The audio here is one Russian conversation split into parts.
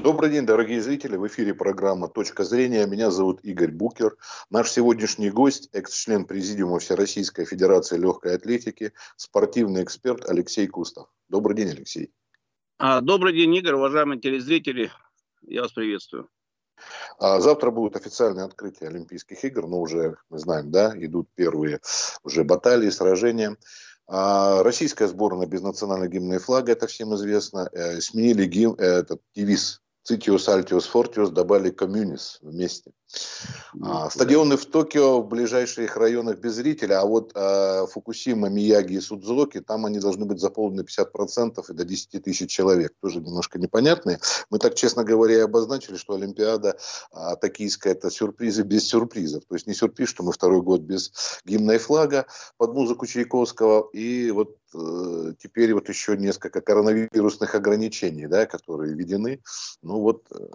Добрый день, дорогие зрители. В эфире программа «Точка зрения». Меня зовут Игорь Букер. Наш сегодняшний гость – экс-член Президиума Всероссийской Федерации легкой атлетики, спортивный эксперт Алексей Кустов. Добрый день, Алексей. А, добрый день, Игорь, уважаемые телезрители. Я вас приветствую. А завтра будет официальное открытие Олимпийских игр, но уже, мы знаем, да, идут первые уже баталии, сражения. А российская сборная без национального гимна и флага, это всем известно. Э, сменили гимн, э, этот девиз Цитиус, Альтиус, Фортиус добавили коммунис вместе. А, стадионы в Токио, в ближайших районах без зрителя, а вот а, Фукусима, Мияги и Судзуоки, там они должны быть заполнены 50% и до 10 тысяч человек. Тоже немножко непонятные. Мы так, честно говоря, и обозначили, что Олимпиада а, токийская – это сюрпризы без сюрпризов. То есть не сюрприз, что мы второй год без гимна и флага под музыку Чайковского. И вот э, теперь вот еще несколько коронавирусных ограничений, да, которые введены. Ну вот э,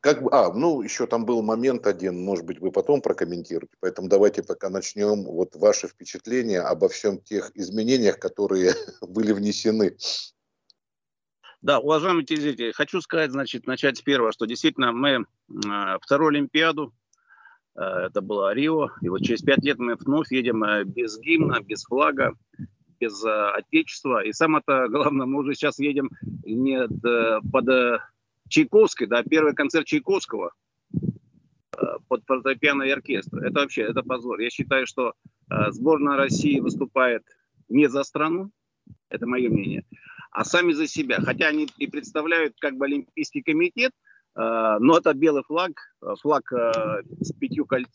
как бы, а, ну, еще там был момент один, может быть, вы потом прокомментируете, поэтому давайте пока начнем вот ваши впечатления обо всем тех изменениях, которые были внесены. Да, уважаемые телезрители, хочу сказать, значит, начать с первого, что действительно мы э, вторую Олимпиаду, э, это было Рио, и вот через пять лет мы вновь едем э, без гимна, без флага, без э, отечества, и самое-то главное, мы уже сейчас едем не э, под э, Чайковской, да, первый концерт Чайковского э, под фортепиано и оркестр. Это вообще, это позор. Я считаю, что э, сборная России выступает не за страну, это мое мнение, а сами за себя. Хотя они и представляют как бы Олимпийский комитет, э, но это белый флаг, флаг с пятью коль,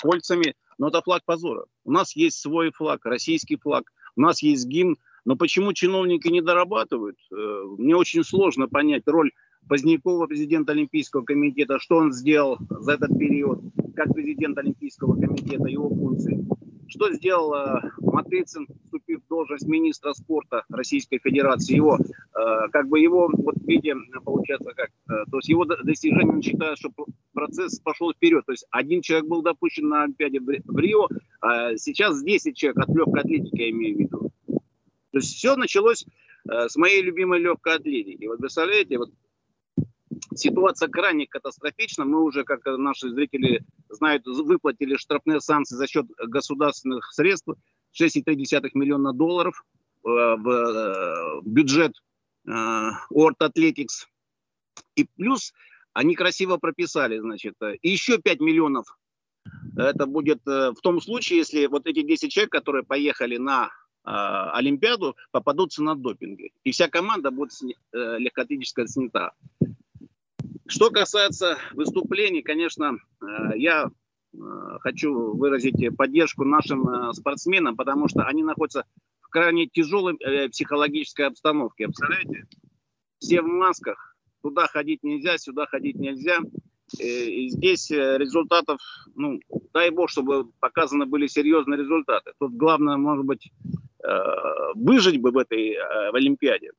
кольцами, но это флаг позора. У нас есть свой флаг, российский флаг, у нас есть гимн, но почему чиновники не дорабатывают? Мне очень сложно понять роль Позднякова, президент Олимпийского комитета, что он сделал за этот период, как президент Олимпийского комитета, его функции. Что сделал э, Матыцин, вступив в должность министра спорта Российской Федерации, его, э, как бы его, вот виде, получается, как, э, то есть его достижение, он считает, что процесс пошел вперед. То есть один человек был допущен на Олимпиаде в Рио, а сейчас 10 человек от легкой атлетики, я имею в виду. То есть все началось э, с моей любимой легкой атлетики. Вот представляете, вот Ситуация крайне катастрофична. Мы уже, как наши зрители знают, выплатили штрафные санкции за счет государственных средств 6,3 миллиона долларов э, в э, бюджет э, Орт Атлетикс. И плюс они красиво прописали, значит, еще 5 миллионов. Это будет в том случае, если вот эти 10 человек, которые поехали на Олимпиаду, попадутся на допинге. И вся команда будет легкоатлетическая снята. Что касается выступлений, конечно, э, я э, хочу выразить поддержку нашим э, спортсменам, потому что они находятся в крайне тяжелой психологической обстановке. Представляете? Все в масках, туда ходить нельзя, сюда ходить нельзя. И здесь результатов, ну, дай бог, чтобы показаны были серьезные результаты. Тут главное, может быть, выжить бы в этой в Олимпиаде.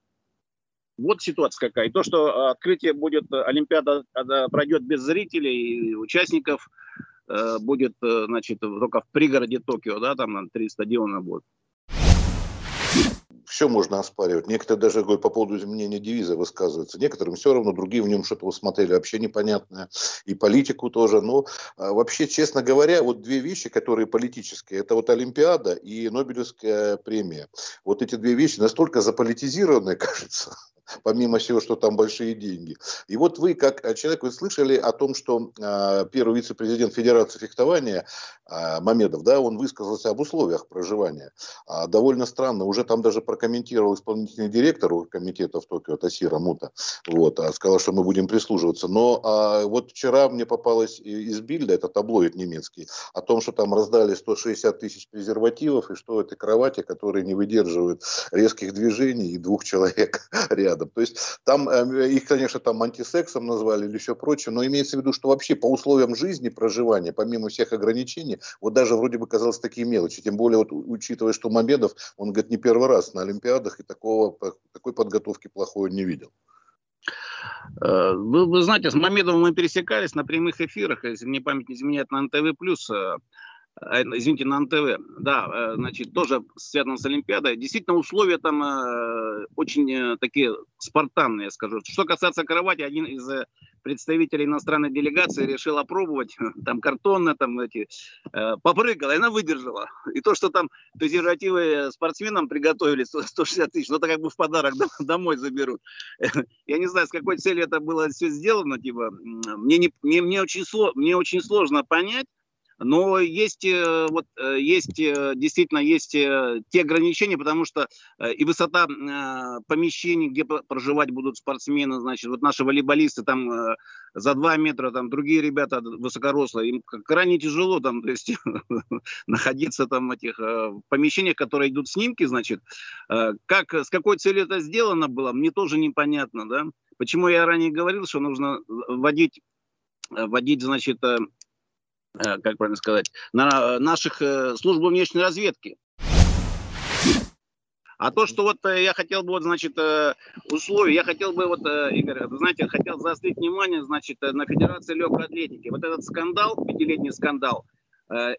Вот ситуация какая. То, что а, открытие будет, э, Олимпиада пройдет без зрителей и участников, э, будет, э, значит, только в пригороде Токио, да, там три стадиона будут. Все можно оспаривать. Некоторые даже говорят, по поводу изменения девиза высказываются. Некоторым все равно, другие в нем что-то усмотрели вообще непонятное. И политику тоже. Но а, вообще, честно говоря, вот две вещи, которые политические, это вот Олимпиада и Нобелевская премия. Вот эти две вещи настолько заполитизированные, кажется, помимо всего, что там большие деньги. И вот вы, как человек, вы слышали о том, что э, первый вице-президент Федерации фехтования э, Мамедов, да, он высказался об условиях проживания. А, довольно странно, уже там даже прокомментировал исполнительный директор комитета в Токио Тасира Мута, вот, а сказал, что мы будем прислуживаться. Но а, вот вчера мне попалось из Бильда, это таблоид немецкий, о том, что там раздали 160 тысяч презервативов, и что это кровати, которые не выдерживают резких движений и двух человек рядом рядом. То есть там э, их, конечно, там антисексом назвали или еще прочее, но имеется в виду, что вообще по условиям жизни проживания, помимо всех ограничений, вот даже вроде бы казалось такие мелочи, тем более вот учитывая, что Мамедов, он говорит, не первый раз на Олимпиадах и такого, такой подготовки плохой не видел. Э, вы, вы знаете, с Мамедовым мы пересекались на прямых эфирах, если мне память не изменяет, на НТВ+. Э, извините, на НТВ, да, э, значит, тоже связано с Олимпиадой. Действительно, условия там э, очень такие спартанные, скажу. Что касается кровати, один из представителей иностранной делегации решил опробовать, там картонно, там эти, попрыгала, и она выдержала. И то, что там презервативы спортсменам приготовили 160 тысяч, ну это как бы в подарок домой заберут. Я не знаю, с какой целью это было все сделано, типа, мне, не, мне, мне, очень, мне очень сложно понять, но есть, э, вот, э, есть э, действительно есть те ограничения, потому что и высота помещений, где проживать будут спортсмены, значит, вот наши волейболисты там за 2 метра, там другие ребята высокорослые, им крайне тяжело там, то есть находиться там в этих помещениях, которые идут снимки, значит, как, с какой целью это сделано было, мне тоже непонятно, да, почему я ранее говорил, что нужно вводить вводить, значит, как правильно сказать, на наших э, служб внешней разведки. А то, что вот э, я хотел бы, вот, значит, условия, я хотел бы, вот, Игорь, знаете, хотел заострить внимание, значит, на Федерации легкой атлетики. Вот этот скандал, пятилетний скандал,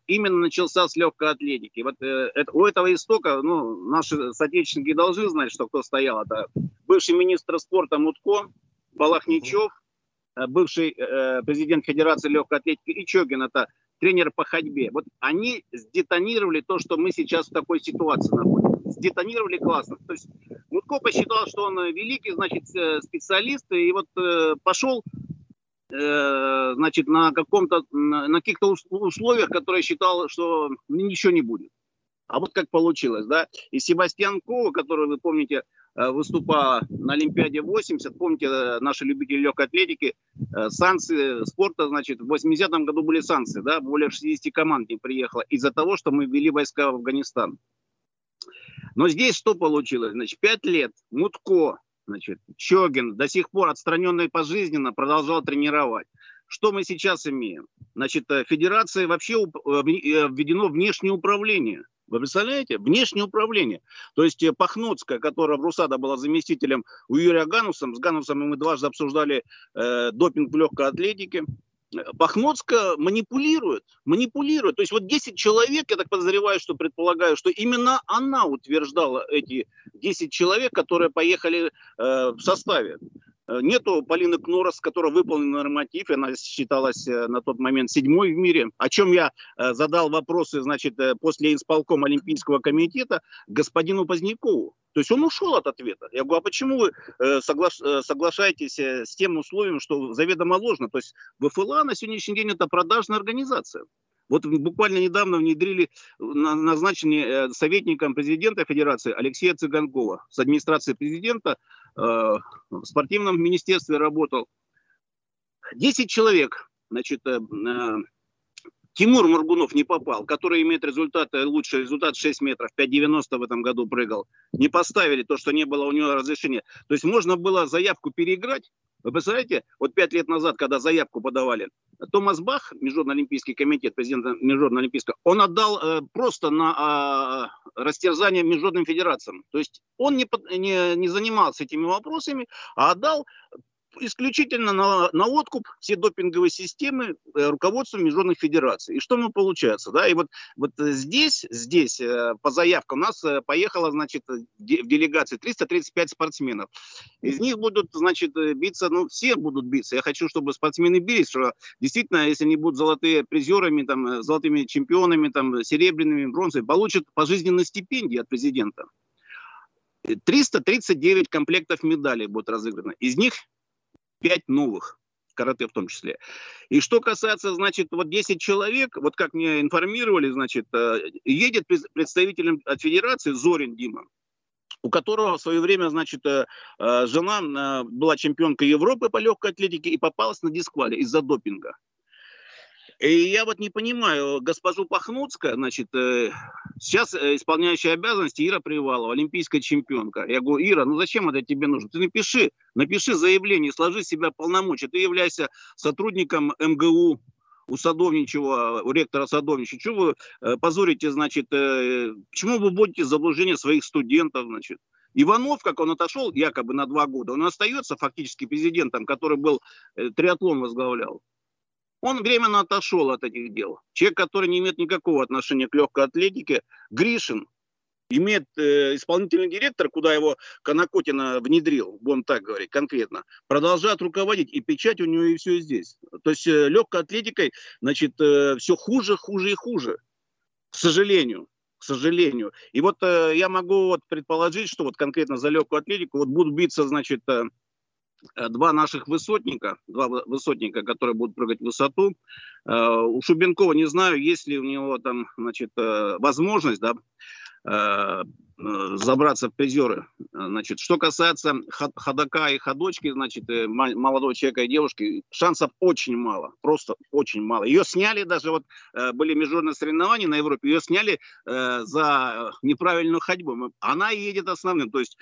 именно начался с легкой атлетики. Вот это, у этого истока, ну, наши соотечественники должны знать, что кто стоял. Это бывший министр спорта Мутко, Балахничев, Э, бывший э, президент Федерации легкой атлетики Ичогин, это тренер по ходьбе. Вот они сдетонировали то, что мы сейчас в такой ситуации находимся. Сдетонировали классно. То есть Мутко посчитал, что он великий, значит, э, специалист, и вот э, пошел э, значит, на каком-то, на, каких-то условиях, которые считал, что ничего не будет. А вот как получилось, да. И Себастьян Кова, который, вы помните, Э, выступала на Олимпиаде 80. Помните, э, наши любители легкой атлетики, э, санкции спорта, значит, в 80-м году были санкции, да, более 60 команд не приехало из-за того, что мы ввели войска в Афганистан. Но здесь что получилось? Значит, 5 лет Мутко, значит, Чогин, до сих пор отстраненный пожизненно, продолжал тренировать. Что мы сейчас имеем? Значит, федерации вообще введено внешнее управление – вы представляете? Внешнее управление. То есть э, Пахноцкая, которая в Русада была заместителем у Юрия Гануса, с Ганусом мы дважды обсуждали э, допинг в легкой атлетике. Пахноцкая манипулирует, манипулирует. То есть вот 10 человек, я так подозреваю, что предполагаю, что именно она утверждала эти 10 человек, которые поехали э, в составе. Э, нету Полины Кнорос, которая выполнила норматив, она считалась э, на тот момент седьмой в мире, о чем я э, задал вопросы, значит, после исполкома Олимпийского комитета господину Позднякову. То есть он ушел от ответа. Я говорю, а почему вы согла соглашаетесь с тем условием, что заведомо ложно? То есть ВФЛА на сегодняшний день это продажная организация. Вот буквально недавно внедрили назначение советником президента Федерации Алексея Цыганкова с администрации президента в спортивном министерстве работал. 10 человек, значит, э, э, Тимур Моргунов не попал, который имеет результат, лучший результат 6 метров, 5,90 в этом году прыгал. Не поставили то, что не было у него разрешения. То есть можно было заявку переиграть, вы представляете, вот пять лет назад, когда заявку подавали, Томас Бах, Международный олимпийский комитет, президент Международного олимпийского, он отдал э, просто на э, растерзание международным федерациям. То есть он не, не, не занимался этими вопросами, а отдал исключительно на, на откуп все допинговые системы э, руководством международных федераций. И что мы получается? Да? И вот, вот здесь, здесь э, по заявкам у нас э, поехало, значит, в делегации 335 спортсменов. Из них будут, значит, биться, ну, все будут биться. Я хочу, чтобы спортсмены бились, что действительно, если они будут золотые призерами, там, золотыми чемпионами, там, серебряными, бронзовыми, получат пожизненные стипендии от президента. 339 комплектов медалей будут разыграны. Из них пять новых карате в том числе. И что касается, значит, вот 10 человек, вот как мне информировали, значит, э, едет представителем от федерации Зорин Дима, у которого в свое время, значит, э, э, жена была чемпионкой Европы по легкой атлетике и попалась на дисквале из-за допинга. И я вот не понимаю, госпожу Пахнуцкая, значит, э, сейчас э, исполняющая обязанности Ира Привалова, олимпийская чемпионка. Я говорю, Ира, ну зачем это тебе нужно? Ты напиши, напиши заявление, сложи себя полномочия. Ты являешься сотрудником МГУ, у Садовничего, у ректора Садовничего, что вы э, позорите, значит, почему вы будете заблуждение своих студентов, значит? Иванов, как он отошел якобы на два года, он остается фактически президентом, который был триатлон возглавлял. Он временно отошел от этих дел. Человек, который не имеет никакого отношения к легкой атлетике, Гришин, имеет э, исполнительный директор, куда его Конокотина внедрил, будем так говорить конкретно, продолжает руководить, и печать у него и все здесь. То есть э, легкой атлетикой, значит, э, все хуже, хуже и хуже, к сожалению. К сожалению. И вот э, я могу вот предположить, что вот конкретно за легкую атлетику вот будут биться, значит, э, два наших высотника, два высотника, которые будут прыгать в высоту. Э, у Шубенкова не знаю, есть ли у него там, значит, э, возможность, да, Э, забраться в призеры. Значит, что касается ходока и ходочки, значит, э, молодого человека и девушки, шансов очень мало, просто очень мало. Ее сняли даже, вот э, были международные соревнования на Европе, ее сняли за неправильную ходьбу. Она едет основным, то есть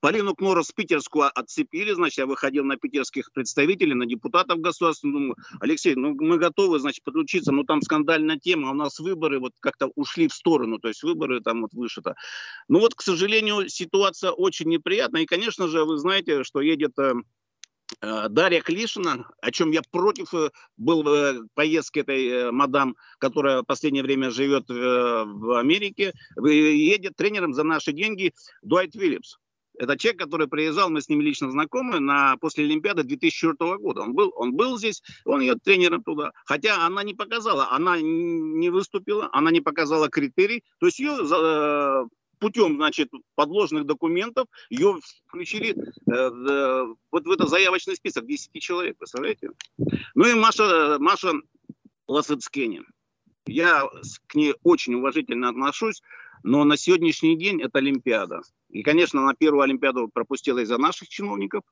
Полину Кнорос питерскую отцепили, значит, я выходил на питерских представителей, на депутатов государства, думаю, Алексей, ну мы готовы, значит, подключиться, но там скандальная тема, у нас выборы вот как-то ушли в сторону, то есть выборы там вот выше-то. Ну вот, к сожалению, ситуация очень неприятная, и, конечно же, вы знаете, что едет э, э, Дарья Клишина, о чем я против э, был в поездке этой мадам, которая в последнее время живет в Америке, едет тренером за наши деньги Дуайт Филлипс. Это человек, который приезжал, мы с ним лично знакомы, на, после Олимпиады 2004 года. Он был, он был здесь, он ее тренером туда. Хотя она не показала, она не выступила, она не показала критерий. То есть ее э, путем, значит, подложных документов ее включили э, э, вот в этот заявочный список 10 человек, представляете? Ну и Маша, Маша Ласыцкени. Я к ней очень уважительно отношусь, но на сегодняшний день это Олимпиада. И, конечно, на первую Олимпиаду пропустила из-за наших чиновников.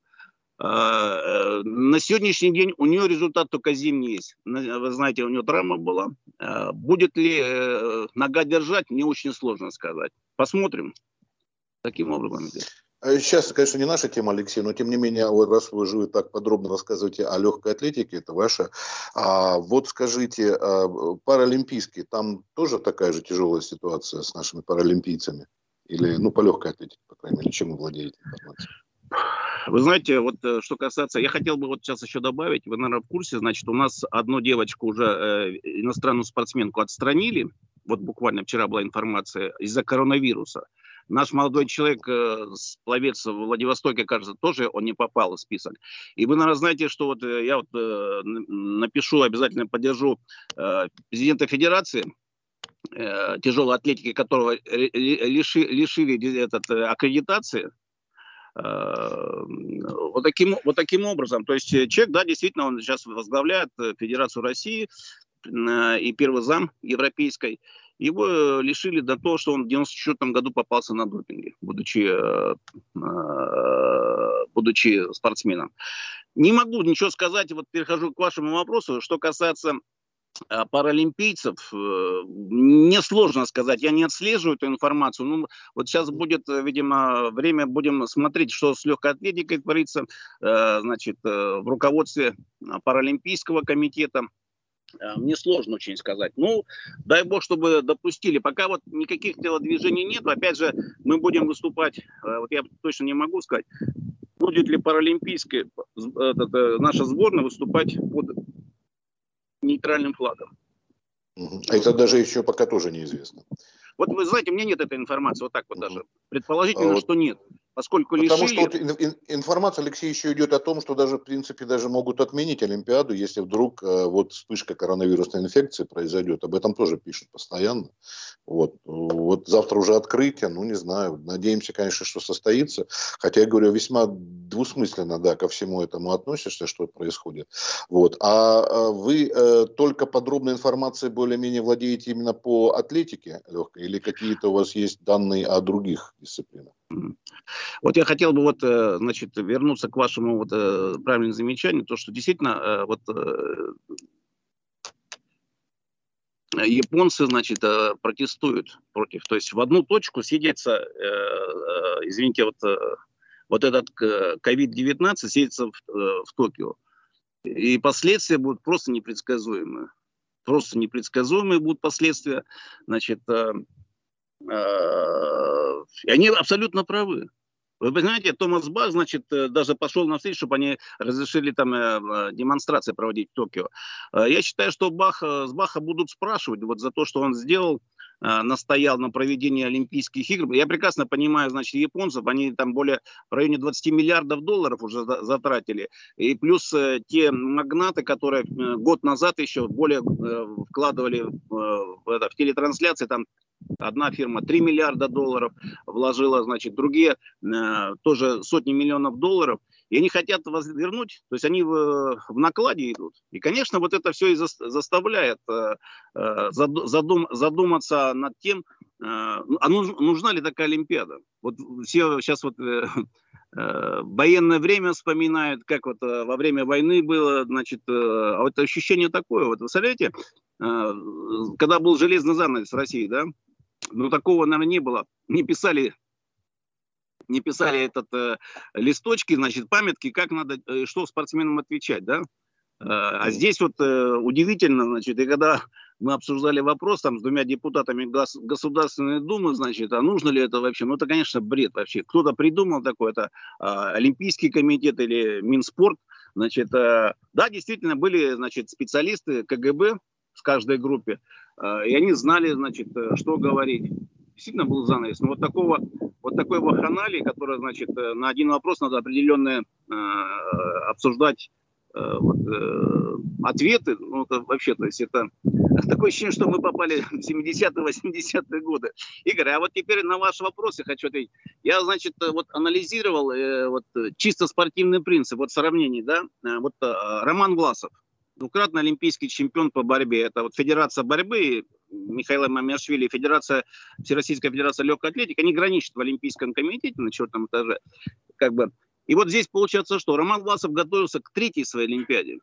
А, э, на сегодняшний день у нее результат только зимний есть. Вы знаете, у нее травма была. А, будет ли э, нога держать, не очень сложно сказать. Посмотрим. Таким образом. Сейчас, конечно, не наша тема, Алексей, но тем не менее, вот раз вы же так подробно рассказываете о легкой атлетике, это ваша. А, вот скажите, а, паралимпийские, там тоже такая же тяжелая ситуация с нашими паралимпийцами? Или, ну, по легкой атлетике, по крайней мере, чем вы владеете информацией? Вы знаете, вот э, что касается, я хотел бы вот сейчас еще добавить, вы, наверное, в курсе, значит, у нас одну девочку уже, э, иностранную спортсменку отстранили, вот буквально вчера была информация, из-за коронавируса. Наш молодой человек, э, пловец в Владивостоке, кажется, тоже он не попал в список. И вы, наверное, знаете, что вот э, я вот э, напишу, обязательно поддержу президента Федерации, тяжелой атлетики, которого лиши, лишили этот, аккредитации, э, вот таким, вот таким образом. То есть человек, да, действительно, он сейчас возглавляет Федерацию России и первый зам европейской. Его лишили до того, что он в 94 году попался на допинге, будучи, будучи спортсменом. Не могу ничего сказать, вот перехожу к вашему вопросу, что касается Э, паралимпийцев, э, мне сложно сказать, я не отслеживаю эту информацию. Ну, вот сейчас будет, э, видимо, время, будем смотреть, что с легкой атлетикой творится, значит, в руководстве Паралимпийского комитета. Мне сложно очень сказать. Ну, дай бог, чтобы допустили. Пока вот никаких телодвижений нет. Опять же, мы будем выступать, вот я точно не могу сказать, будет ли паралимпийская наша сборная выступать под нейтральным флагом. Это даже еще пока тоже неизвестно. Вот вы знаете, у меня нет этой информации, вот так вот даже. Предположительно, а вот, что нет поскольку Потому лишили... что вот информация, Алексей, еще идет о том, что даже, в принципе, даже могут отменить Олимпиаду, если вдруг э, вот вспышка коронавирусной инфекции произойдет. Об этом тоже пишут постоянно. Вот. вот завтра уже открытие, ну, не знаю. Надеемся, конечно, что состоится. Хотя, я говорю, весьма двусмысленно, да, ко всему этому относишься, что происходит. Вот. А, а вы э, только подробной информацией более-менее владеете именно по атлетике легкой или какие-то у вас есть данные о других дисциплинах? Вот я хотел бы вот, э, значит, вернуться к вашему вот э, правильному замечанию, то, что действительно э, вот японцы, значит, протестуют против. То есть в одну точку сидится, извините, вот, вот этот COVID-19 сидится в, в Токио. И последствия будут просто непредсказуемые. Просто непредсказуемые будут последствия. Значит, и они абсолютно правы. Вы понимаете, Томас Бах, значит, э, даже пошел на встречу, чтобы они разрешили там э, демонстрации проводить в Токио. Я считаю, что Бах, с Баха будут спрашивать вот за то, что он сделал Э, настоял на проведении Олимпийских игр. Я прекрасно понимаю, значит, японцев, они там более в районе 20 миллиардов долларов уже затратили. И плюс э, те магнаты, которые э, год назад еще более вкладывали в, это, в телетрансляции, там Одна фирма 3 миллиарда долларов вложила, значит, другие э, тоже сотни миллионов долларов. И они хотят вернуть, то есть они в, в накладе идут. И, конечно, вот это все и заставляет э, э задум, задуматься над тем, э, а нужна ли такая Олимпиада. Вот все сейчас вот военное время вспоминают, как вот во время войны было, значит, а вот ощущение такое, вот вы представляете, когда был железный занавес России, да, ну, такого, наверное, не было. Не писали не писали этот э, листочки, значит, памятки, как надо, э, что спортсменам отвечать, да? Э, а здесь вот э, удивительно, значит, и когда мы обсуждали вопрос там с двумя депутатами гос Государственной Думы, значит, а нужно ли это вообще? Ну, это, конечно, бред вообще. Кто-то придумал такое, это э, Олимпийский комитет или Минспорт, значит, э, да, действительно, были, значит, специалисты КГБ в каждой группе, э, и они знали, значит, э, что говорить действительно был занавес. Но вот такого, вот такой ваханалии, которая, значит, э, на один вопрос надо определенные э, обсуждать э, вот, э, ответы, ну, это вообще, то есть это такое ощущение, что мы попали в 70-80-е годы. Игорь, а вот теперь на ваш вопрос я хочу ответить. Я, значит, э, вот анализировал э, вот, чисто спортивный принцип, вот сравнение, да, вот Роман Власов, двукратный олимпийский чемпион по борьбе. Это вот Федерация борьбы Михаила Мамиашвили, Федерация, Всероссийская Федерация легкой атлетики, они граничат в Олимпийском комитете на четвертом этаже. Как бы. И вот здесь получается что? Роман Власов готовился к третьей своей Олимпиаде.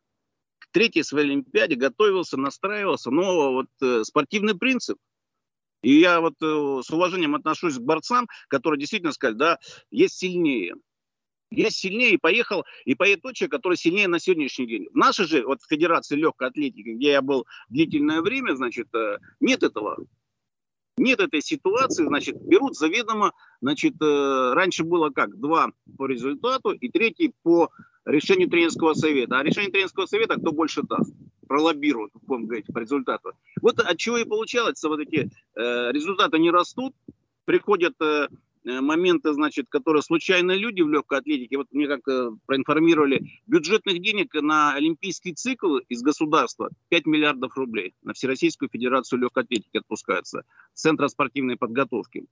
К третьей своей Олимпиаде готовился, настраивался, но вот э, спортивный принцип. И я вот э, с уважением отношусь к борцам, которые действительно сказали, да, есть сильнее есть сильнее и поехал, и поедет тот человек, который сильнее на сегодняшний день. В нашей же, вот в Федерации легкой атлетики, где я был длительное время, значит, э, нет этого. Нет этой ситуации, значит, берут заведомо, значит, э, раньше было как, два по результату и третий по решению тренерского совета. А решение тренерского совета кто больше даст? Пролоббируют, будем говорить, по результату. Вот от чего и получалось, вот эти э, результаты не растут, приходят моменты, значит, которые случайные люди в легкой атлетике, вот мне как э, проинформировали, бюджетных денег на олимпийский цикл из государства 5 миллиардов рублей на Всероссийскую Федерацию легкой атлетики отпускается, Центра спортивной подготовки.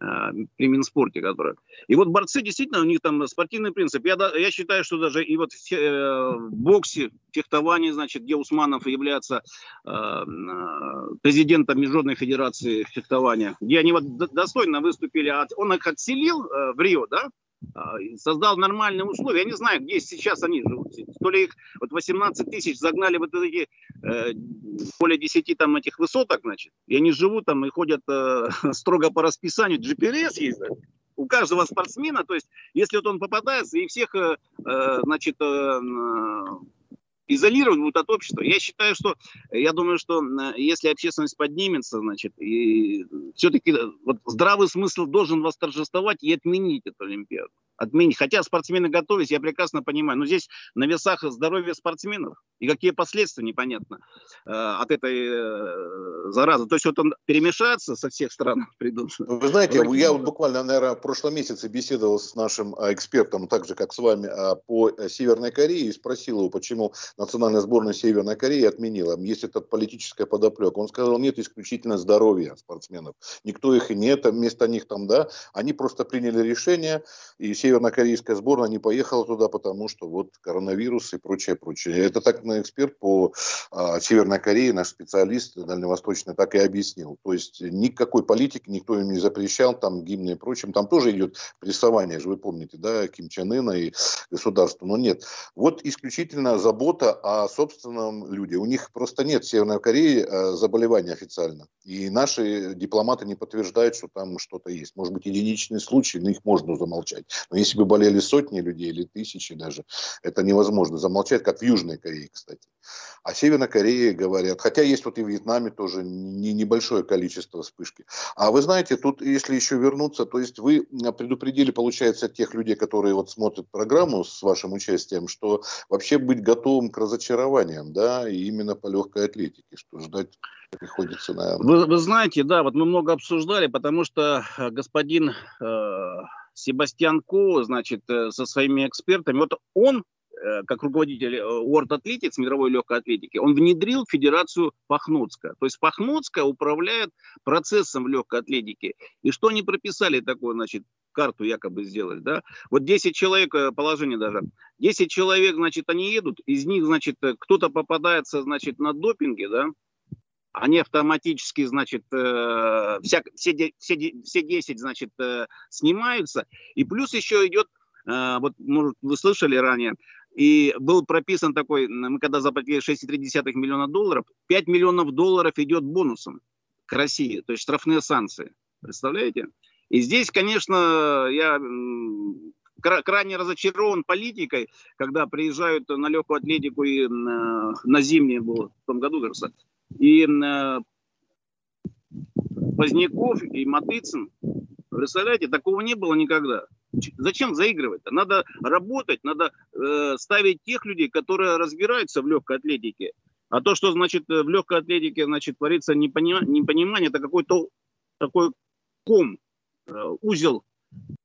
Э, при Минспорте, которая. И вот борцы действительно, у них там спортивный принцип. Я, я считаю, что даже и вот в, э, в боксе, фехтовании, значит, где Усманов является э, э, президентом Международной Федерации фехтования, где они вот достойно выступили, он их отселил э, в Рио, да, а, создал нормальные условия. Я не знаю, где сейчас они живут. То ли их вот 18 тысяч загнали вот эти э, более 10 там этих высоток, значит, и они живут там и ходят э, строго по расписанию. GPS есть, да? у каждого спортсмена, то есть если вот он попадается и всех, э, э значит, э, изолирован вот от общества. Я считаю, что, я думаю, что если общественность поднимется, значит, и все-таки вот здравый смысл должен восторжествовать и отменить эту Олимпиаду отменить. Хотя спортсмены готовились, я прекрасно понимаю. Но здесь на весах здоровье спортсменов. И какие последствия, непонятно, э, от этой э, заразы. То есть вот он перемешается со всех стран придут. Вы знаете, я вот буквально, наверное, в прошлом месяце беседовал с нашим а, экспертом, так же, как с вами, а, по э, Северной Корее и спросил его, почему национальная сборная Северной Кореи отменила. Есть эта политическая подоплека. Он сказал, нет исключительно здоровья спортсменов. Никто их и нет, вместо них там, да, они просто приняли решение, и севернокорейская сборная не поехала туда, потому что вот коронавирус и прочее, прочее. Это так на эксперт по а, Северной Корее, наш специалист дальневосточный, так и объяснил. То есть никакой политики никто им не запрещал, там гимны и прочим. Там тоже идет прессование, же вы помните, да, Ким Чен Ына и государства. Но нет. Вот исключительно забота о собственном люде. У них просто нет в Северной Корее а, заболевания официально. И наши дипломаты не подтверждают, что там что-то есть. Может быть, единичные случаи, но их можно замолчать. Но если бы болели сотни людей или тысячи даже, это невозможно замолчать, как в Южной Корее, кстати. О Северной Корее говорят. Хотя есть вот и в Вьетнаме тоже не, небольшое количество вспышки. А вы знаете, тут если еще вернуться, то есть вы предупредили, получается, тех людей, которые вот смотрят программу с вашим участием, что вообще быть готовым к разочарованиям, да, и именно по легкой атлетике, что ждать приходится, наверное. Вы, вы знаете, да, вот мы много обсуждали, потому что э, господин э, Себастьян Ко, значит, э, со своими экспертами, вот он Э, как руководитель э, World Athletics, мировой легкой атлетики, он внедрил федерацию Пахнутска. То есть Пахнутская управляет процессом в легкой атлетике. И что они прописали такое, значит, карту якобы сделали, да? Вот 10 человек, положение даже, 10 человек, значит, они едут, из них, значит, кто-то попадается, значит, на допинге, да, они автоматически, значит, э, вся, все, все, все 10, значит, э, снимаются. И плюс еще идет, э, вот, может, вы слышали ранее, и был прописан такой, мы когда заплатили 6,3 миллиона долларов, 5 миллионов долларов идет бонусом к России, то есть штрафные санкции. Представляете? И здесь, конечно, я крайне разочарован политикой, когда приезжают на легкую атлетику и на, на зимнее было в том году, кажется, и Поздняков и Матыцин. Представляете, такого не было никогда. Зачем заигрывать-то? Надо работать, надо э, ставить тех людей, которые разбираются в легкой атлетике. А то, что значит в легкой атлетике значит творится непонимание, непонимание это какой-то такой ком, э, узел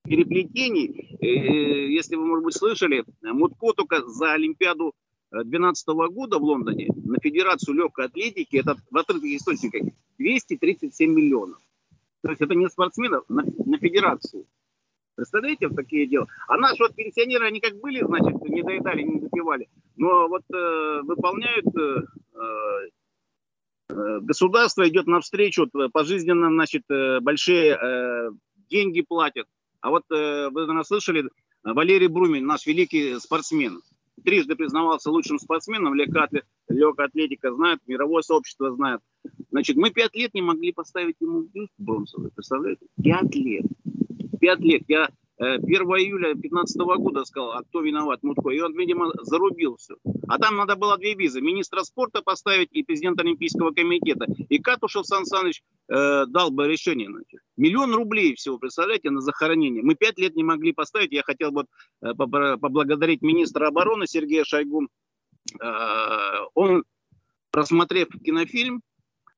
переплетений. Э, если вы, может быть, слышали, Мутко только за Олимпиаду 2012 года в Лондоне на Федерацию легкой атлетики, это в открытых источниках, 237 миллионов. То есть это не спортсменов, на, на федерацию. Представляете, вот такие дела. А наши вот пенсионеры, они как были, значит, не доедали, не запивали, но вот э, выполняют, э, э, государство идет навстречу, вот, пожизненно, значит, э, большие э, деньги платят. А вот э, вы, наверное, слышали, Валерий Брумин, наш великий спортсмен, трижды признавался лучшим спортсменом, легкая атлетика знает, мировое сообщество знает. Значит, мы пять лет не могли поставить ему бюст бронзовый, представляете? Пять лет пять лет. Я 1 э, июля 2015 года сказал, а кто виноват, Мутко. И он, видимо, зарубил все. А там надо было две визы. Министра спорта поставить и президента Олимпийского комитета. И Катушев Сан Саныч э, дал бы решение. Значит. Миллион рублей всего, представляете, на захоронение. Мы пять лет не могли поставить. Я хотел бы э, поблагодарить министра обороны Сергея Шойгу. Э, он, просмотрев кинофильм,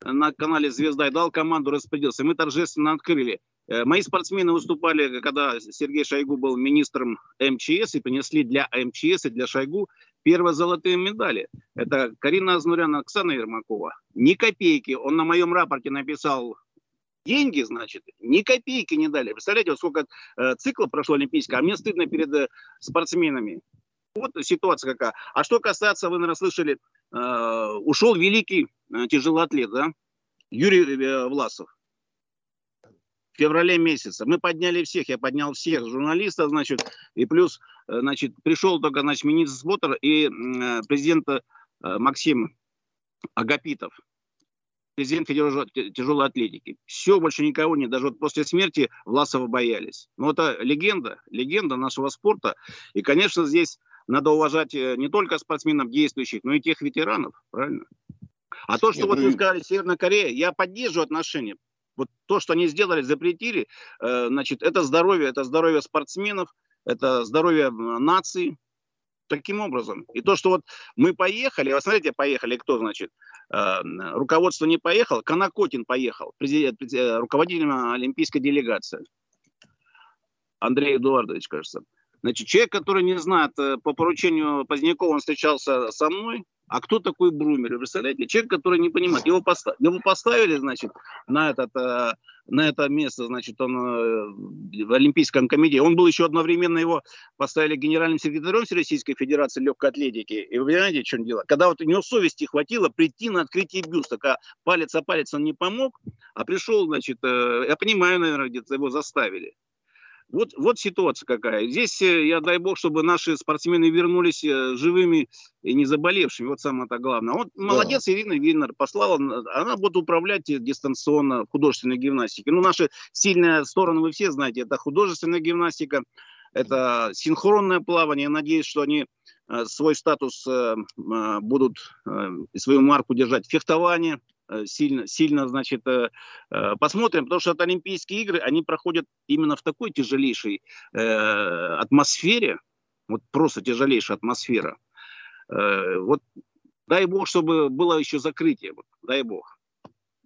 на канале «Звезда» и дал команду распределился. Мы торжественно открыли мои спортсмены выступали, когда Сергей Шойгу был министром МЧС, и принесли для МЧС и для Шойгу первые золотые медали. Это Карина Азнурян, Оксана Ермакова. Ни копейки. Он на моем рапорте написал деньги, значит, ни копейки не дали. Представляете, вот сколько э, циклов прошло олимпийского, а мне стыдно перед э, спортсменами. Вот ситуация какая. А что касается, вы, наверное, слышали, э, ушел великий э, тяжелоатлет, да, Юрий э, Власов феврале месяце. Мы подняли всех, я поднял всех журналистов, значит, и плюс, э, значит, пришел только, значит, министр спорта и э, президент э, Максим Агапитов, президент Федерации тяжелой атлетики. Все, больше никого нет. Даже вот после смерти Власова боялись. Но это легенда, легенда нашего спорта. И, конечно, здесь надо уважать не только спортсменов действующих, но и тех ветеранов, правильно? А то, что Нет, вот вы сказали, Северная Корея, я поддерживаю отношения. Вот то, что они сделали, запретили, э, значит, это здоровье, это здоровье спортсменов, это здоровье нации. Таким образом. И то, что вот мы поехали, вы смотрите, поехали, кто, значит, э, руководство не поехало, Канакотин поехал, президент, э, руководителем олимпийской делегации. Андрей Эдуардович, кажется. Значит, человек, который не знает, по поручению Позднякова он встречался со мной, а кто такой Брумер? Представляете? Человек, который не понимает. Его, поста его поставили, значит, на, этот, э, на это место, значит, он э, в Олимпийском комитете. Он был еще одновременно, его поставили генеральным секретарем Всероссийской Федерации легкой атлетики. И вы понимаете, в чем дело? Когда вот у него совести хватило прийти на открытие бюста, когда палец о палец он не помог, а пришел, значит, э, я понимаю, наверное, где-то его заставили. Вот, вот ситуация какая. Здесь, э, я дай бог, чтобы наши спортсмены вернулись э, живыми и не заболевшими. Вот самое-то главное. Вот да. молодец Ирина Вильнер послала, она будет управлять дистанционно художественной гимнастикой. Ну, наши сильные стороны вы все знаете, это художественная гимнастика, это синхронное плавание. Я надеюсь, что они свой статус будут, свою марку держать фехтование, сильно, сильно, значит, посмотрим, потому что от Олимпийские игры, они проходят именно в такой тяжелейшей атмосфере, вот просто тяжелейшая атмосфера. Вот дай бог, чтобы было еще закрытие, дай бог.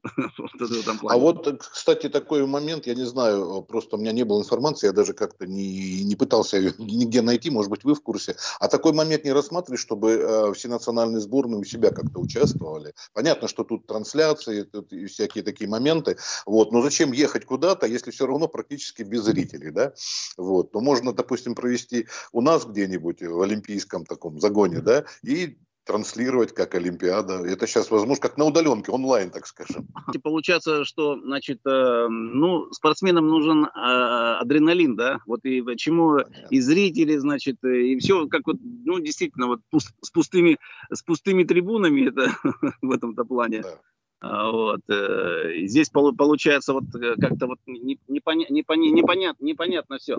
А вот, кстати, такой момент, я не знаю, просто у меня не было информации, я даже как-то не, не пытался ее нигде найти, может быть, вы в курсе. А такой момент не рассматривали, чтобы э, все национальные сборные у себя как-то участвовали. Понятно, что тут трансляции тут и всякие такие моменты, вот, но зачем ехать куда-то, если все равно практически без зрителей, да? Вот, то можно, допустим, провести у нас где-нибудь в олимпийском таком загоне, да, и транслировать как Олимпиада. Это сейчас возможно как на удаленке, онлайн, так скажем. Получается, что, значит, э, ну, спортсменам нужен э, адреналин, да, вот и почему Понятно. и зрители, значит, э, и все, как вот, ну, действительно, вот пуст, с пустыми, с пустыми трибунами это в этом-то плане. Да. А, вот. Э, здесь получается вот э, как-то вот непоня, непоня, непонятно, непонятно все.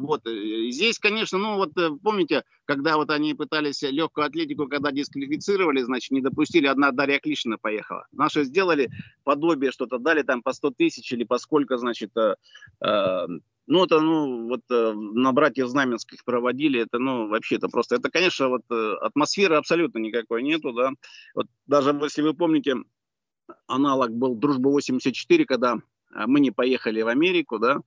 Вот. Э, здесь, конечно, ну вот э, помните, когда вот они пытались легкую атлетику, когда дисквалифицировали, значит, не допустили, одна Дарья Клишина поехала. Наши сделали подобие, что-то дали там по 100 тысяч или по сколько, значит, э, э, ну, это, ну, вот э, на братьев Знаменских проводили, это, ну, вообще это просто, это, конечно, вот э, атмосферы абсолютно никакой нету, да. Вот даже если вы помните, аналог был «Дружба-84», когда мы не поехали в Америку, да,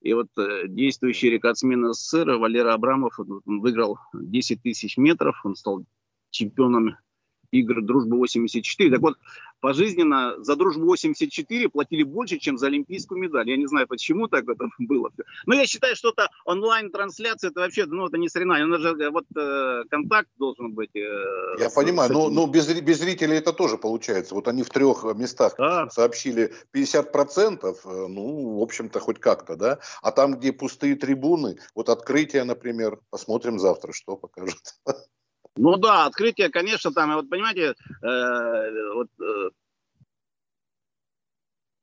и вот э, действующий рекордсмен СССР Валера Абрамов он выиграл 10 тысяч метров, он стал чемпионом игр «Дружба-84». Так вот, пожизненно за «Дружбу-84» платили больше, чем за олимпийскую медаль. Я не знаю, почему так это было. Но я считаю, что это онлайн-трансляция, это вообще, ну, это не соревнование. У же вот э, контакт должен быть. Э, я с, понимаю, с но, но без, без зрителей это тоже получается. Вот они в трех местах да. сообщили 50%, э, ну, в общем-то, хоть как-то, да? А там, где пустые трибуны, вот открытие, например, посмотрим завтра, что покажет. Ну да, открытие, конечно, там, вот понимаете, э, вот, э,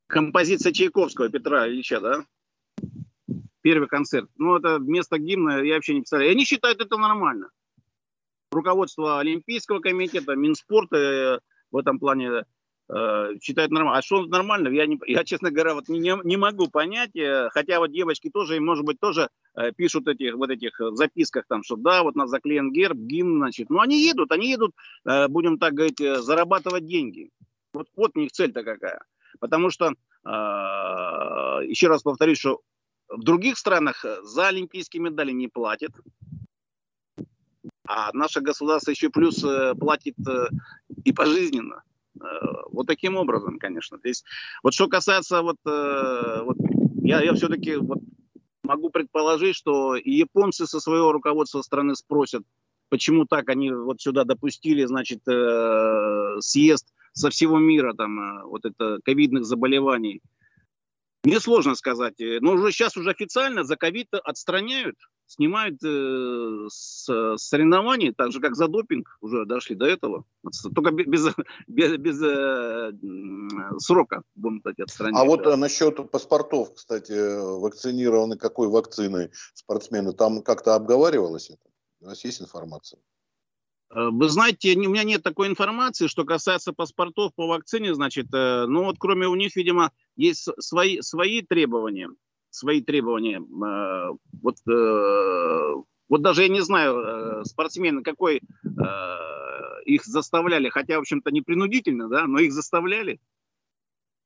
композиция Чайковского Петра Ильича, да? Первый концерт. Ну, это вместо гимна я вообще не представляю. И они считают это нормально. Руководство Олимпийского комитета, Минспорта э, в этом плане считают нормально. А что нормально, я, не, я честно говоря, вот не, не могу понять, э, хотя вот девочки тоже, может быть, тоже э, пишут этих, вот этих записках там, что да, вот нас заклеен герб, гимн, значит, ну они едут, они едут, э, будем так говорить, э, зарабатывать деньги. Вот, вот у них цель-то какая. Потому что, э, еще раз повторюсь, что в других странах за олимпийские медали не платят, а наше государство еще плюс э, платит э, и пожизненно. Э, вот таким образом, конечно. То есть, вот что касается, вот, э, вот я, я все-таки вот могу предположить, что и японцы со своего руководства страны спросят, почему так они вот сюда допустили, значит, э, съезд со всего мира, там, вот это ковидных заболеваний. Мне сложно сказать, но уже сейчас уже официально за ковид отстраняют снимают э, с соревнований, так же как за допинг, уже дошли до этого, только без, без, без э, срока будем так отстранять. А вот. Э, насчет паспортов, кстати, вакцинированы какой вакциной спортсмены, там как-то обговаривалось это? У вас есть информация? Э, вы знаете, у меня нет такой информации, что касается паспортов по вакцине, значит, э, ну вот кроме у них, видимо, есть свои, свои требования свои требования. Э, вот, э, вот даже я не знаю, э, спортсмены какой их заставляли, хотя, в общем-то, не принудительно, да, но их заставляли.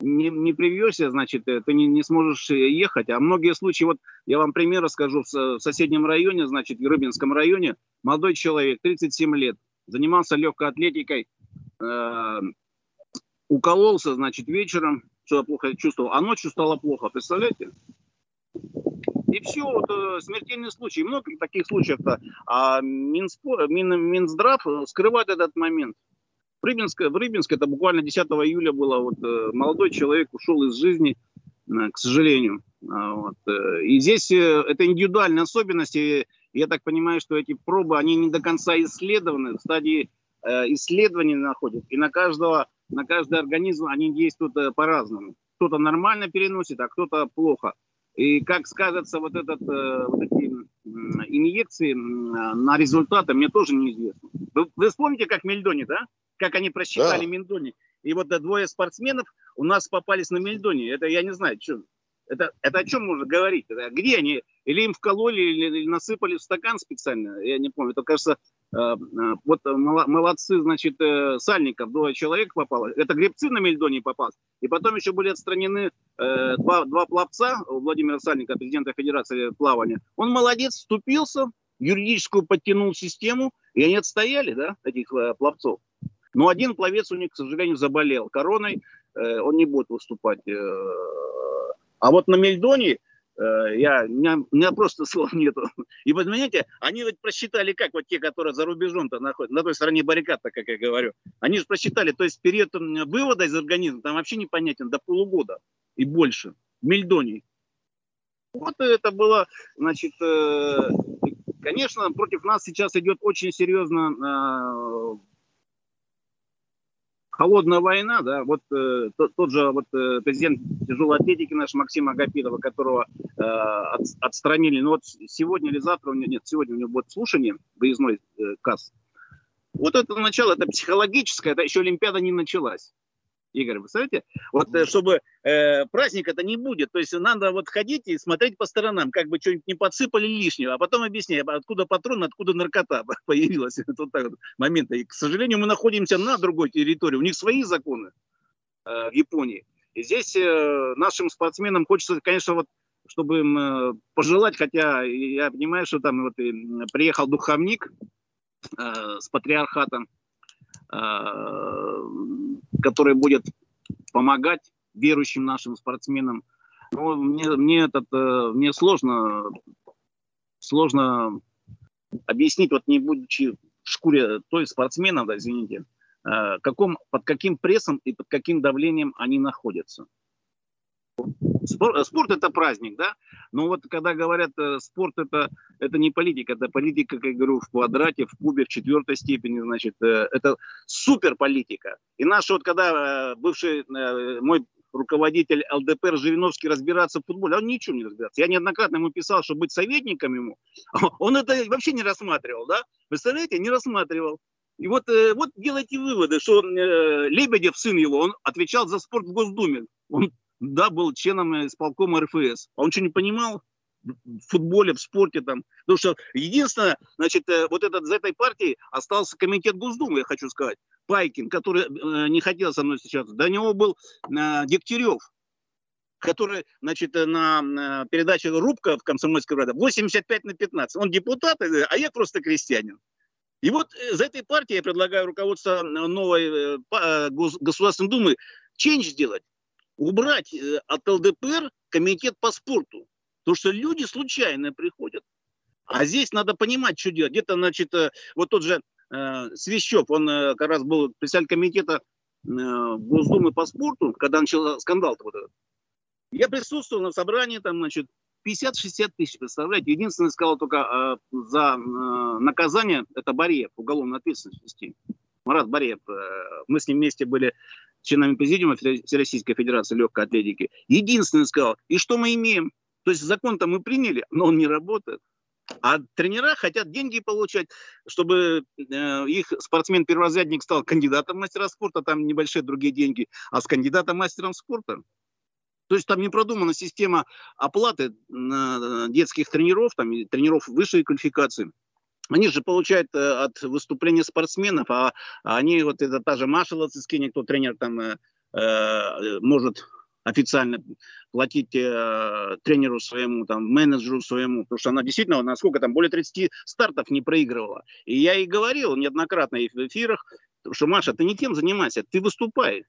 Не, не привьешься, значит, ты не, не сможешь ехать. А многие случаи, вот я вам пример расскажу, в, соседнем районе, значит, в Рыбинском районе, молодой человек, 37 лет, занимался легкой атлетикой, э, укололся, значит, вечером, что плохо чувствовал, а ночью стало плохо, представляете? И все, вот, э, смертельный случай. Много таких случаев-то. А Минспо, Мин, Минздрав скрывает этот момент. В Рыбинске, в Рыбинске это буквально 10 июля было. Вот, э, молодой человек ушел из жизни, э, к сожалению. А, вот. И здесь это индивидуальные особенности. Я так понимаю, что эти пробы, они не до конца исследованы, в стадии исследований находят. И на каждого, на каждый организм они действуют по-разному. кто-то нормально переносит, а кто-то плохо. И как скажется вот, этот, э, вот эти инъекции на результаты, мне тоже неизвестно. Вы, вы вспомните, как Мельдони, да? Как они просчитали да. Мельдони. И вот двое спортсменов у нас попались на Мельдони. Это я не знаю, что. Это, это о чем можно говорить? Это, где они? Или им вкололи, или, или насыпали в стакан специально? Я не помню. Это, кажется, э, э, вот молодцы, значит, э, Сальников, двое человек попало. Это гребцы на Мельдоне попались. И потом еще были отстранены два, два пловца, Владимира Сальникова, президента Федерации плавания. Он молодец, вступился, юридическую подтянул систему, и они отстояли, да, этих пловцов. Но один пловец у них, к сожалению, заболел короной, он не будет выступать а вот на Мельдоне э, я, у, меня, у меня просто слов нету. И понимаете, они вот просчитали как, вот те, которые за рубежом-то находятся, на той стороне баррикад как я говорю. Они же просчитали, то есть период вывода из организма там вообще непонятен, до полугода и больше. В Мельдоне. Вот это было, значит, э, конечно, против нас сейчас идет очень серьезно э, холодная война, да, вот э, тот, тот же вот э, президент тяжелой атлетики наш Максим Агапитова, которого э, от, отстранили, ну вот сегодня или завтра, у него, нет, сегодня у него будет слушание, выездной э, КАС. Вот это начало, это психологическое, это еще Олимпиада не началась. Игорь, вы представляете? Вот э, чтобы э, праздник это не будет. То есть надо вот ходить и смотреть по сторонам, как бы что-нибудь не подсыпали лишнего, а потом объяснять, откуда патрон, откуда наркота появилась. вот так вот моменты. И, к сожалению, мы находимся на другой территории. У них свои законы э, в Японии. И здесь э, нашим спортсменам хочется, конечно, вот чтобы им э, пожелать, хотя я понимаю, что там вот и приехал духовник э, с патриархатом, Э, который будет помогать верующим нашим спортсменам. Но мне, мне, этот, э, мне сложно, сложно объяснить, вот не будучи в шкуре той спортсмена, да, извините, э, каком, под каким прессом и под каким давлением они находятся. Спорт, спорт это праздник, да? Но вот когда говорят, э, спорт это, это не политика, это политика, как я говорю, в квадрате, в кубе, в четвертой степени, значит, э, это супер политика. И наш вот, когда э, бывший мой руководитель ЛДПР Жириновский разбираться в футболе, он ничего не разбирается. Я неоднократно ему писал, чтобы быть советником ему, он это вообще не рассматривал, да? Представляете, не рассматривал. И вот, вот делайте выводы, что Лебедев, сын его, он отвечал за спорт в Госдуме. Он да, был членом исполкома РФС. А он что, не понимал? в футболе, в спорте там. Потому что единственное, значит, э, вот этот, за этой партией остался комитет Госдумы, я хочу сказать, Пайкин, который э, не хотел со мной встречаться. До него был э, Дегтярев, который, значит, э, на, на передаче «Рубка» в Комсомольской правде 85 на 15. Он депутат, а я просто крестьянин. И вот за этой партией я предлагаю руководство новой Государственной Думы change сделать убрать э, от ЛДПР комитет по спорту. Потому что люди случайно приходят. А здесь надо понимать, что делать. Где-то, значит, э, вот тот же э, Свящев, он э, как раз был председатель комитета э, Госдумы по спорту, когда начал скандал вот этот. Я присутствовал на собрании, там, значит, 50-60 тысяч, представляете? Единственное, сказал только э, за э, наказание, это Барьев, уголовной ответственности. Марат Барьев, э, мы с ним вместе были членами президиума Всероссийской Федерации легкой атлетики, единственный сказал, и что мы имеем? То есть закон-то мы приняли, но он не работает. А тренера хотят деньги получать, чтобы э, их спортсмен-перворазрядник стал кандидатом мастера спорта, там небольшие другие деньги, а с кандидатом мастером спорта. То есть там не продумана система оплаты э, детских тренеров, там, тренеров высшей квалификации они же получают э, от выступления спортсменов, а, а они, вот это та же Маша Лацискини, кто тренер там э, э, может официально платить э, тренеру своему, там, менеджеру своему, потому что она действительно, насколько там, более 30 стартов не проигрывала. И я и говорил неоднократно и в эфирах, что, Маша, ты не тем занимайся, ты выступай.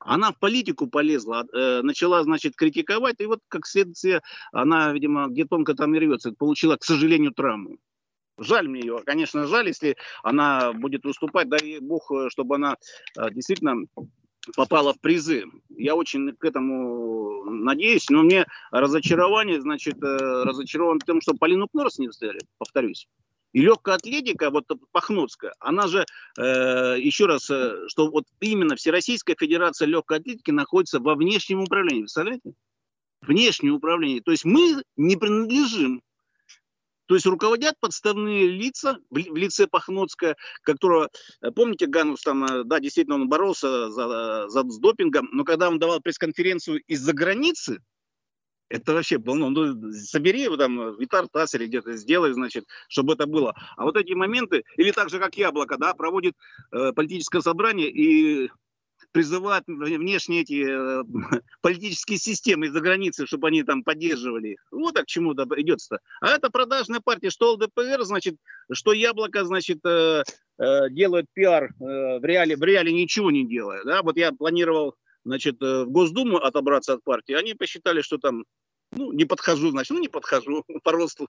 Она в политику полезла, э, начала, значит, критиковать, и вот, как следствие, она, видимо, где тонко там и рвется, получила, к сожалению, травму. Жаль мне ее, конечно, жаль, если она будет выступать, дай бог, э, чтобы она э, действительно попала в призы. Я очень к этому надеюсь, но мне разочарование, значит, э, разочарован тем, что Полину Кнорс не взяли, повторюсь. И легкая атлетика, вот Пахнутская, она же, э, еще раз, что вот именно Всероссийская Федерация Легкой Атлетики находится во внешнем управлении, представляете? Внешнее управление. То есть мы не принадлежим то есть руководят подставные лица в лице Пахноцкая, которого, э, помните, Ганус там, э, да, действительно он боролся за, за, с допингом, но когда он давал пресс-конференцию из-за границы, это вообще был, ну, ну собери его там, Витар Тасс или где-то сделай, значит, чтобы это было. А вот эти моменты, или так же, как Яблоко, да, проводит э, политическое собрание и призывать внешние эти э, политические системы из-за границы, чтобы они там поддерживали их. Вот так к чему идет-то. А это продажная партия, что ЛДПР, значит, что Яблоко, значит, э, э, делает пиар э, в реале, в реале ничего не делая. Да? Вот я планировал, значит, э, в Госдуму отобраться от партии, они посчитали, что там ну, не подхожу, значит, ну, не подхожу по росту.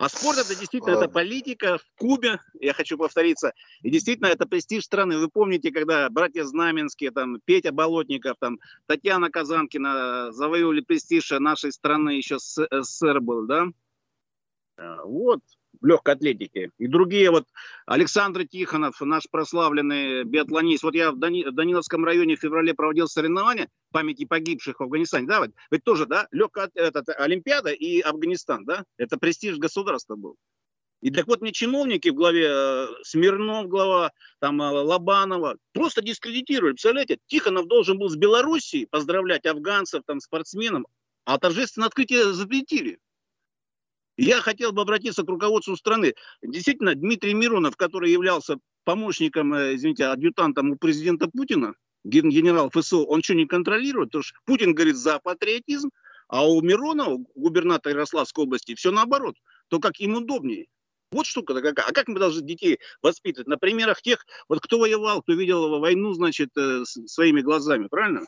А спорт это действительно это политика в Кубе, я хочу повториться, и действительно это престиж страны. Вы помните, когда братья Знаменские, там, Петя Болотников, там, Татьяна Казанкина завоевали престиж нашей страны еще с СССР был, да? Э, вот, легкой атлетике. И другие, вот Александр Тихонов, наш прославленный биатлонист. Вот я в Дани, Даниловском районе в феврале проводил соревнования памяти погибших в Афганистане. Да, вот, ведь тоже, да, легкая этот, Олимпиада и Афганистан, да, это престиж государства был. И так вот мне чиновники в главе э, Смирнов, глава там, э, Лобанова, просто дискредитировали. Представляете, Тихонов должен был с Белоруссией поздравлять афганцев, там, спортсменов, а торжественное открытие запретили. Я хотел бы обратиться к руководству страны. Действительно, Дмитрий Миронов, который являлся помощником, э, извините, адъютантом у президента Путина, генерал ФСО, он что, не контролирует? Потому что Путин говорит за патриотизм, а у Миронова, губернатора Ярославской области, все наоборот. То, как им удобнее. Вот штука-то какая. А как мы должны детей воспитывать? На примерах тех, вот кто воевал, кто видел войну, значит, э, своими глазами, правильно?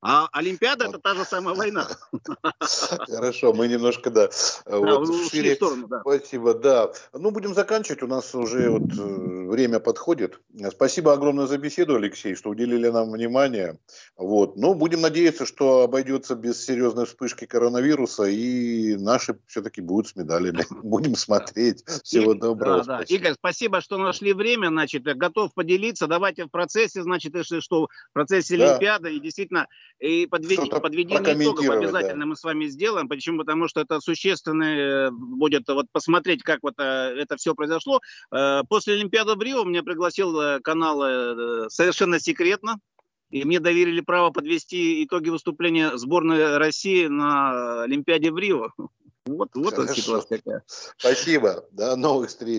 А Олимпиада это та же самая война. Хорошо, мы немножко, да, вот шире. Сторону, да. Спасибо, да. Ну, будем заканчивать, у нас уже вот э, время подходит. Спасибо огромное за беседу, Алексей, что уделили нам внимание. Вот. Ну, будем надеяться, что обойдется без серьезной вспышки коронавируса, и наши все-таки будут с медалями. Будем смотреть. Всего доброго. Да, да. Игорь, спасибо, что нашли время, значит, готов поделиться. Давайте в процессе, значит, если что, в процессе Олимпиады, и действительно, и подведение, подведение итогов обязательно да. мы с вами сделаем. Почему? Потому что это существенно будет вот посмотреть, как вот э, это все произошло. Э, после Олимпиады в Рио меня пригласил э, канал совершенно секретно. И мне доверили право подвести итоги выступления сборной России на Олимпиаде в Рио. Вот, вот ситуация такая. Спасибо. До новых встреч.